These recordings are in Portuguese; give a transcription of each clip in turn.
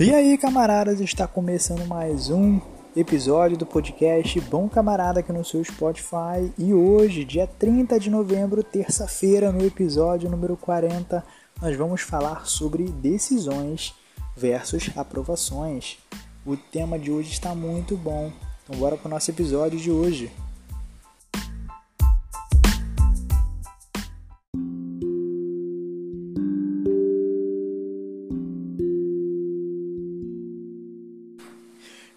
E aí, camaradas, está começando mais um episódio do podcast Bom Camarada aqui no seu Spotify. E hoje, dia 30 de novembro, terça-feira, no episódio número 40, nós vamos falar sobre decisões versus aprovações. O tema de hoje está muito bom. Então bora para o nosso episódio de hoje.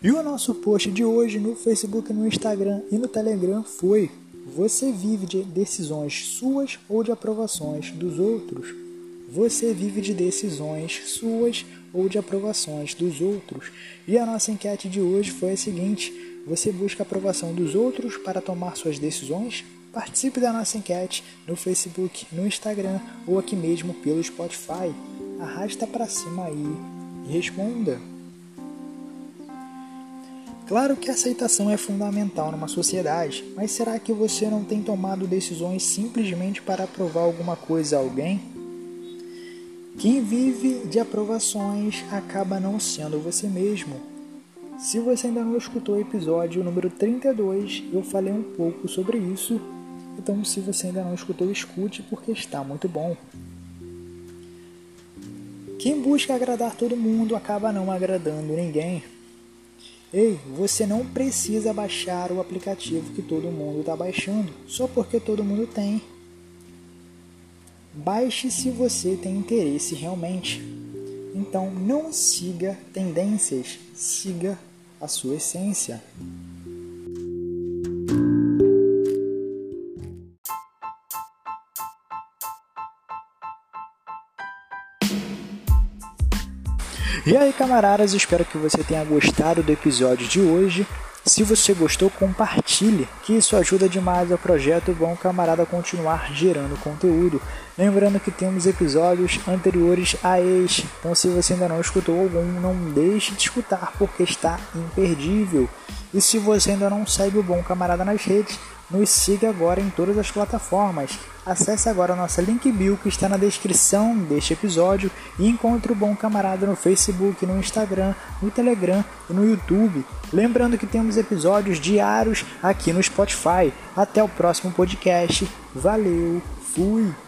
E o nosso post de hoje no Facebook, no Instagram e no Telegram foi: Você vive de decisões suas ou de aprovações dos outros? Você vive de decisões suas ou de aprovações dos outros? E a nossa enquete de hoje foi a seguinte: Você busca a aprovação dos outros para tomar suas decisões? Participe da nossa enquete no Facebook, no Instagram ou aqui mesmo pelo Spotify. Arrasta para cima aí e responda. Claro que a aceitação é fundamental numa sociedade, mas será que você não tem tomado decisões simplesmente para aprovar alguma coisa a alguém? Quem vive de aprovações acaba não sendo você mesmo. Se você ainda não escutou o episódio número 32, eu falei um pouco sobre isso. Então, se você ainda não escutou, escute porque está muito bom. Quem busca agradar todo mundo acaba não agradando ninguém. Ei, você não precisa baixar o aplicativo que todo mundo está baixando só porque todo mundo tem. Baixe se você tem interesse realmente. Então não siga tendências, siga a sua essência. E aí, camaradas, espero que você tenha gostado do episódio de hoje. Se você gostou, compartilhe, que isso ajuda demais ao projeto Bom Camarada continuar gerando conteúdo. Lembrando que temos episódios anteriores a este, então se você ainda não escutou algum, não deixe de escutar porque está imperdível. E se você ainda não segue o Bom Camarada nas redes, nos siga agora em todas as plataformas. Acesse agora a nossa link bio que está na descrição deste episódio e encontre o Bom Camarada no Facebook, no Instagram, no Telegram e no YouTube. Lembrando que temos episódios diários aqui no Spotify. Até o próximo podcast. Valeu, fui!